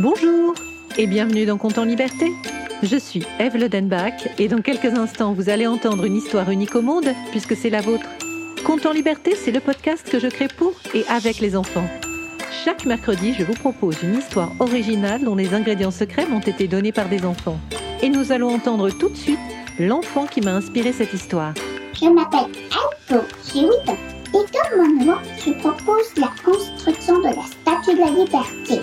Bonjour et bienvenue dans Compte en Liberté. Je suis Eve Lodenbach et dans quelques instants vous allez entendre une histoire unique au monde puisque c'est la vôtre. Compte en Liberté, c'est le podcast que je crée pour et avec les enfants. Chaque mercredi, je vous propose une histoire originale dont les ingrédients secrets m'ont été donnés par des enfants. Et nous allons entendre tout de suite l'enfant qui m'a inspiré cette histoire. Je m'appelle 8 ans. Et comme mon nom, je propose la construction de la Statue de la Liberté.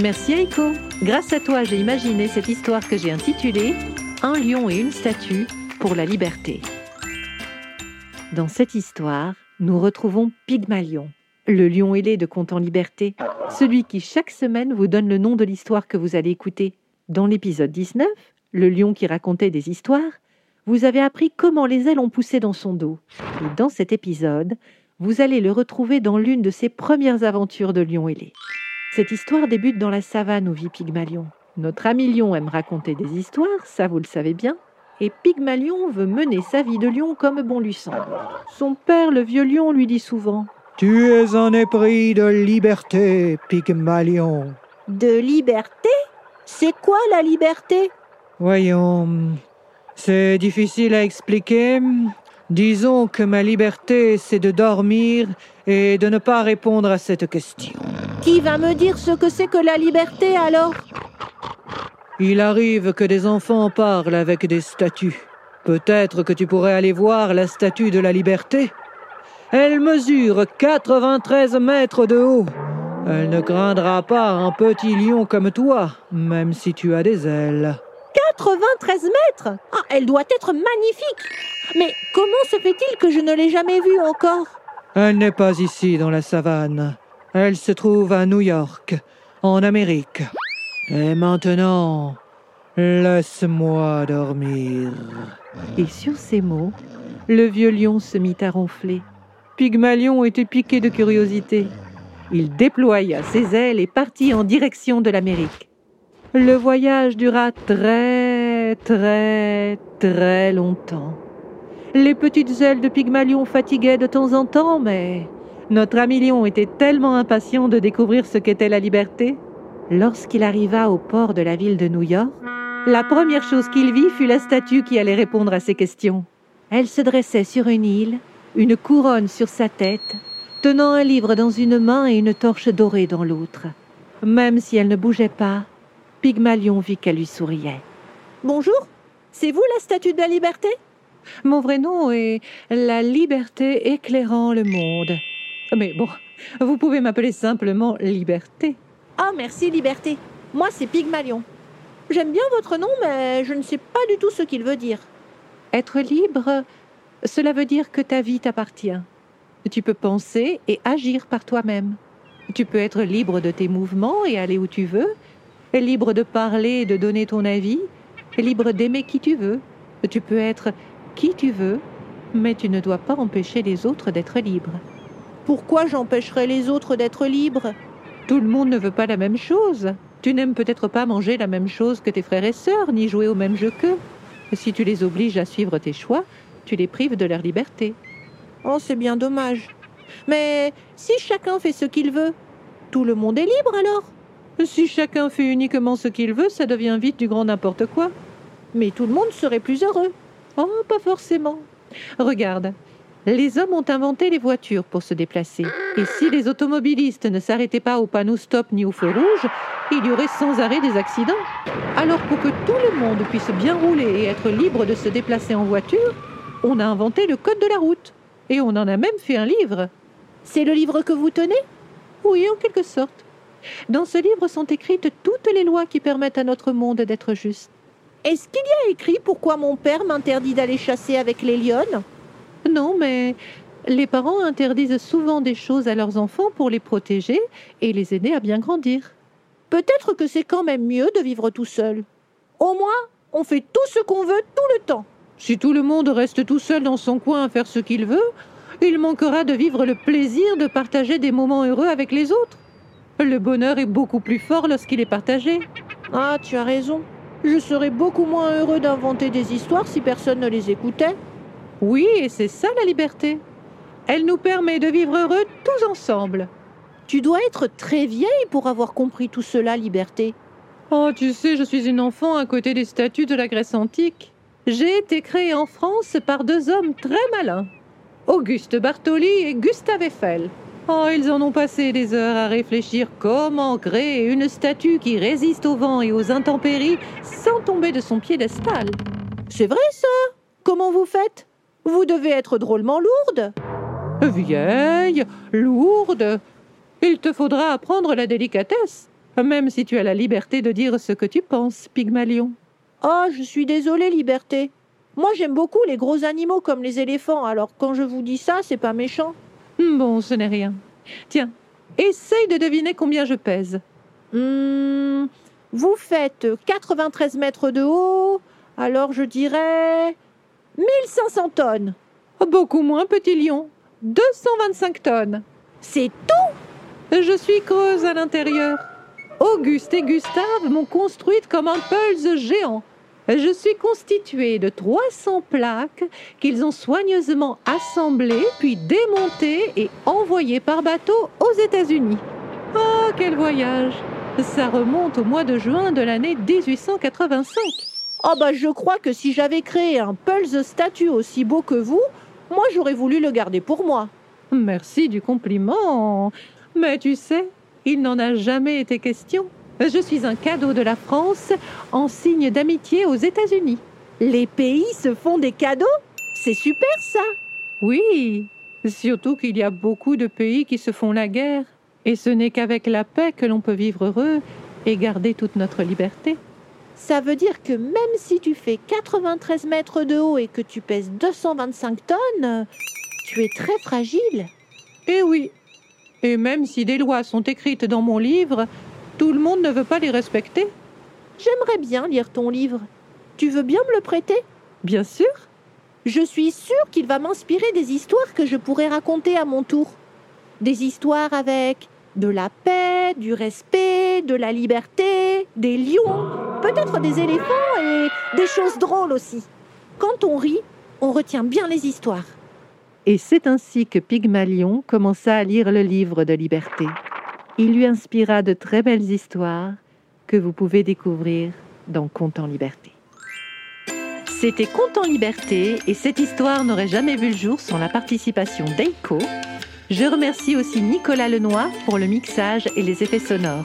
Merci Aiko. Grâce à toi, j'ai imaginé cette histoire que j'ai intitulée Un lion et une statue pour la liberté. Dans cette histoire, nous retrouvons Pygmalion, le lion ailé de Conte en Liberté, celui qui chaque semaine vous donne le nom de l'histoire que vous allez écouter. Dans l'épisode 19, le lion qui racontait des histoires, vous avez appris comment les ailes ont poussé dans son dos. Et dans cet épisode, vous allez le retrouver dans l'une de ses premières aventures de lion ailé. Cette histoire débute dans la savane où vit Pygmalion. Notre ami lion aime raconter des histoires, ça vous le savez bien, et Pygmalion veut mener sa vie de lion comme bon lui semble. Son père, le vieux lion, lui dit souvent Tu es un épris de liberté, Pygmalion. De liberté? C'est quoi la liberté? Voyons, c'est difficile à expliquer. Disons que ma liberté, c'est de dormir et de ne pas répondre à cette question. Qui va me dire ce que c'est que la liberté alors? Il arrive que des enfants parlent avec des statues. Peut-être que tu pourrais aller voir la statue de la liberté. Elle mesure 93 mètres de haut. Elle ne craindra pas un petit lion comme toi, même si tu as des ailes. 93 mètres? Ah, elle doit être magnifique Mais comment se fait-il que je ne l'ai jamais vue encore? Elle n'est pas ici dans la savane. Elle se trouve à New York, en Amérique. Et maintenant, laisse-moi dormir. Et sur ces mots, le vieux lion se mit à ronfler. Pygmalion était piqué de curiosité. Il déploya ses ailes et partit en direction de l'Amérique. Le voyage dura très, très, très longtemps. Les petites ailes de Pygmalion fatiguaient de temps en temps, mais notre ami lion était tellement impatient de découvrir ce qu'était la liberté. Lorsqu'il arriva au port de la ville de New York, la première chose qu'il vit fut la statue qui allait répondre à ses questions. Elle se dressait sur une île, une couronne sur sa tête, tenant un livre dans une main et une torche dorée dans l'autre. Même si elle ne bougeait pas, Pygmalion vit qu'elle lui souriait. Bonjour C'est vous la statue de la liberté? Mon vrai nom est La liberté éclairant le monde. Mais bon, vous pouvez m'appeler simplement Liberté. Ah, merci Liberté. Moi, c'est Pygmalion. J'aime bien votre nom, mais je ne sais pas du tout ce qu'il veut dire. Être libre, cela veut dire que ta vie t'appartient. Tu peux penser et agir par toi-même. Tu peux être libre de tes mouvements et aller où tu veux, libre de parler et de donner ton avis, libre d'aimer qui tu veux. Tu peux être qui tu veux, mais tu ne dois pas empêcher les autres d'être libres. Pourquoi j'empêcherais les autres d'être libres? Tout le monde ne veut pas la même chose. Tu n'aimes peut-être pas manger la même chose que tes frères et sœurs, ni jouer au même jeu qu'eux. Si tu les obliges à suivre tes choix, tu les prives de leur liberté. Oh, c'est bien dommage. Mais si chacun fait ce qu'il veut, tout le monde est libre alors? Si chacun fait uniquement ce qu'il veut, ça devient vite du grand n'importe quoi. Mais tout le monde serait plus heureux. Oh, pas forcément. Regarde, les hommes ont inventé les voitures pour se déplacer. Et si les automobilistes ne s'arrêtaient pas au panneau stop ni au feu rouge, il y aurait sans arrêt des accidents. Alors pour que tout le monde puisse bien rouler et être libre de se déplacer en voiture, on a inventé le code de la route. Et on en a même fait un livre. C'est le livre que vous tenez? Oui, en quelque sorte. Dans ce livre sont écrites toutes les lois qui permettent à notre monde d'être juste. Est-ce qu'il y a écrit pourquoi mon père m'interdit d'aller chasser avec les lionnes? Non, mais les parents interdisent souvent des choses à leurs enfants pour les protéger et les aider à bien grandir. Peut-être que c'est quand même mieux de vivre tout seul. Au moins, on fait tout ce qu'on veut tout le temps. Si tout le monde reste tout seul dans son coin à faire ce qu'il veut, il manquera de vivre le plaisir de partager des moments heureux avec les autres. Le bonheur est beaucoup plus fort lorsqu'il est partagé. Ah, tu as raison. Je serais beaucoup moins heureux d'inventer des histoires si personne ne les écoutait. Oui, et c'est ça la liberté. Elle nous permet de vivre heureux tous ensemble. Tu dois être très vieille pour avoir compris tout cela, Liberté. Oh, tu sais, je suis une enfant à côté des statues de la Grèce antique. J'ai été créée en France par deux hommes très malins, Auguste Bartoli et Gustave Eiffel. Oh, ils en ont passé des heures à réfléchir comment créer une statue qui résiste au vent et aux intempéries sans tomber de son piédestal. C'est vrai ça? Comment vous faites? Vous devez être drôlement lourde. Vieille, lourde, il te faudra apprendre la délicatesse, même si tu as la liberté de dire ce que tu penses, Pygmalion. Oh, je suis désolée, Liberté. Moi, j'aime beaucoup les gros animaux comme les éléphants, alors quand je vous dis ça, c'est pas méchant. Bon, ce n'est rien. Tiens, essaye de deviner combien je pèse. Hmm, vous faites 93 mètres de haut, alors je dirais 1500 tonnes. Beaucoup moins, petit lion. 225 tonnes. C'est tout? Je suis creuse à l'intérieur. Auguste et Gustave m'ont construite comme un pulse géant. Je suis constituée de 300 plaques qu'ils ont soigneusement assemblées, puis démontées et envoyées par bateau aux États-Unis. Oh, quel voyage Ça remonte au mois de juin de l'année 1885. Oh bah je crois que si j'avais créé un pulse statue aussi beau que vous, moi j'aurais voulu le garder pour moi. Merci du compliment. Mais tu sais, il n'en a jamais été question. Je suis un cadeau de la France en signe d'amitié aux États-Unis. Les pays se font des cadeaux? C'est super ça Oui, surtout qu'il y a beaucoup de pays qui se font la guerre. Et ce n'est qu'avec la paix que l'on peut vivre heureux et garder toute notre liberté. Ça veut dire que même si tu fais 93 mètres de haut et que tu pèses 225 tonnes, tu es très fragile. Eh oui. Et même si des lois sont écrites dans mon livre, tout le monde ne veut pas les respecter. J'aimerais bien lire ton livre. Tu veux bien me le prêter? Bien sûr. Je suis sûre qu'il va m'inspirer des histoires que je pourrais raconter à mon tour. Des histoires avec de la paix, du respect, de la liberté, des lions, peut-être des éléphants et des choses drôles aussi. Quand on rit, on retient bien les histoires. Et c'est ainsi que Pygmalion commença à lire le livre de liberté. Il lui inspira de très belles histoires que vous pouvez découvrir dans Conte en liberté. C'était Conte en liberté et cette histoire n'aurait jamais vu le jour sans la participation d'Eiko. Je remercie aussi Nicolas Lenoir pour le mixage et les effets sonores.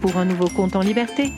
pour un nouveau compte en liberté.